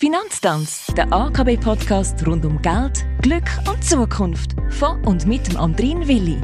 Finanztanz, der AKB-Podcast rund um Geld, Glück und Zukunft. Von und mit dem Andrin Willi.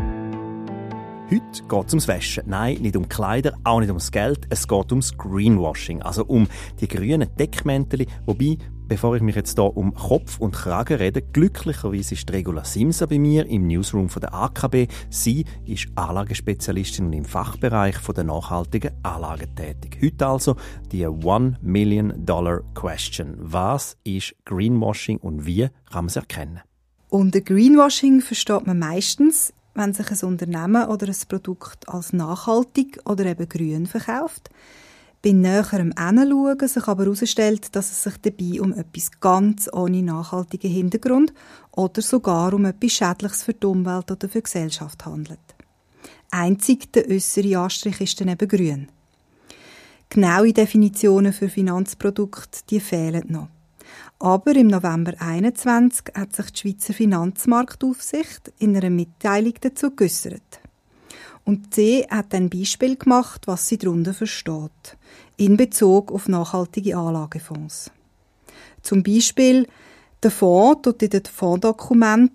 Heute geht es ums Waschen. Nein, nicht um Kleider, auch nicht ums Geld. Es geht ums Greenwashing, also um die grünen Deckmäntel. Wobei, bevor ich mich jetzt hier um Kopf und Kragen rede, glücklicherweise ist Regula Simsa bei mir im Newsroom von der AKB. Sie ist Anlagespezialistin und im Fachbereich von der nachhaltigen Anlagen tätig. Heute also die One Million Dollar Question. Was ist Greenwashing und wie kann man es erkennen? Unter Greenwashing versteht man meistens, wenn sich ein Unternehmen oder ein Produkt als nachhaltig oder eben grün verkauft, bei näherem Hinschauen sich aber herausstellt, dass es sich dabei um etwas ganz ohne nachhaltigen Hintergrund oder sogar um etwas Schädliches für die Umwelt oder für die Gesellschaft handelt. Einzig der äußere Anstrich ist dann eben grün. Genaue Definitionen für Finanzprodukte die fehlen noch. Aber im November 2021 hat sich die Schweizer Finanzmarktaufsicht in einer Mitteilung dazu geäussert. Und sie hat ein Beispiel gemacht, was sie darunter versteht, in Bezug auf nachhaltige Anlagefonds. Zum Beispiel der Fonds tut in den Fondsdokument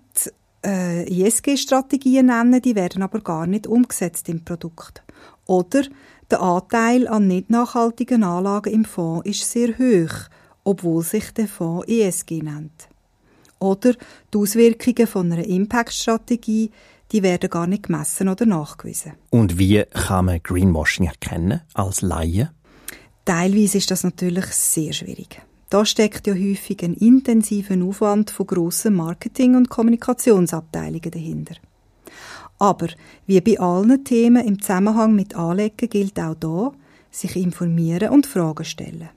äh, ISG-Strategien nennen, die werden aber gar nicht umgesetzt im Produkt. Oder der Anteil an nicht nachhaltigen Anlagen im Fonds ist sehr hoch obwohl sich der Fonds ESG nennt. Oder die Auswirkungen von einer Impact-Strategie, die werden gar nicht gemessen oder nachgewiesen. Und wie kann man Greenwashing erkennen als Laie? Teilweise ist das natürlich sehr schwierig. Da steckt ja häufig ein intensiver Aufwand von grossen Marketing- und Kommunikationsabteilungen dahinter. Aber wie bei allen Themen im Zusammenhang mit Anlegen gilt auch da, sich informieren und Fragen stellen.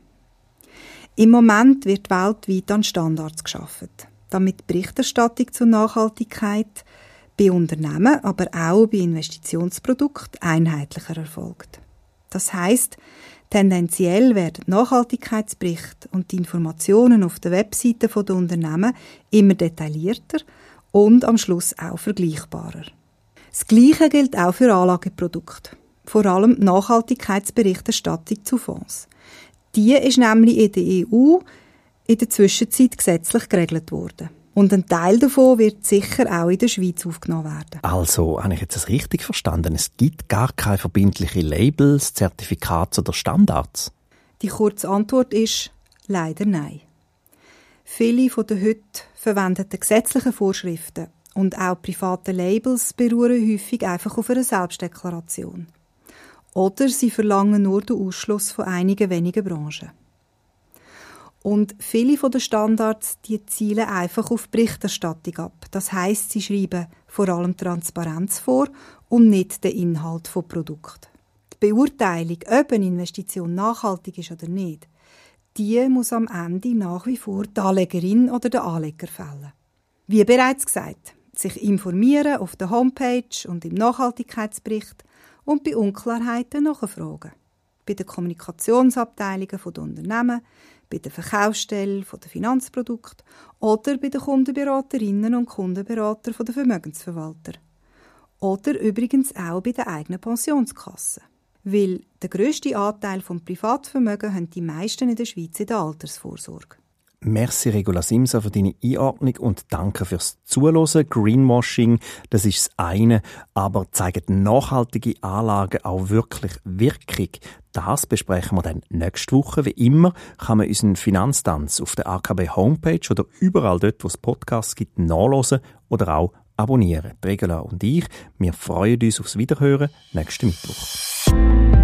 Im Moment wird weltweit an Standards geschaffen, damit Berichterstattung zur Nachhaltigkeit bei Unternehmen, aber auch bei Investitionsprodukten einheitlicher erfolgt. Das heißt, tendenziell werden Nachhaltigkeitsberichte und die Informationen auf der Webseite der Unternehmen immer detaillierter und am Schluss auch vergleichbarer. Das Gleiche gilt auch für Anlageprodukte, vor allem Nachhaltigkeitsberichterstattung zu Fonds. Die ist nämlich in der EU in der Zwischenzeit gesetzlich geregelt worden. Und ein Teil davon wird sicher auch in der Schweiz aufgenommen werden. Also, habe ich jetzt das richtig verstanden? Es gibt gar keine verbindlichen Labels, Zertifikate oder Standards? Die kurze Antwort ist leider nein. Viele von den heute verwendeten gesetzlichen Vorschriften und auch private Labels beruhen häufig einfach auf einer Selbstdeklaration. Oder sie verlangen nur den Ausschluss von einigen wenigen Branchen. Und viele den Standards, die zielen einfach auf Berichterstattung ab. Das heißt, sie schreiben vor allem Transparenz vor und nicht den Inhalt von Produkt. Die Beurteilung, ob eine Investition nachhaltig ist oder nicht, die muss am Ende nach wie vor die Anlegerin oder der Anleger fällen. Wie bereits gesagt, sich informieren auf der Homepage und im Nachhaltigkeitsbericht und bei Unklarheiten nachfragen. Bei den Kommunikationsabteilungen der Unternehmen, bei den Verkaufsstellen der Finanzprodukte oder bei den Kundenberaterinnen und Kundenberatern der Vermögensverwalter. Oder übrigens auch bei den eigenen Pensionskassen. Weil der grösste Anteil vom Privatvermögen haben die meisten in der Schweiz in der Altersvorsorge. Merci Regula Simsa für deine Einordnung und danke fürs Zuhören. Greenwashing, das ist das eine, aber zeigen nachhaltige Anlagen auch wirklich Wirkung? Das besprechen wir dann nächste Woche. Wie immer kann man unseren Finanztanz auf der AKB Homepage oder überall dort, wo es Podcasts gibt, nachlesen oder auch abonnieren. Regula und ich, wir freuen uns aufs Wiederhören nächsten Mittwoch.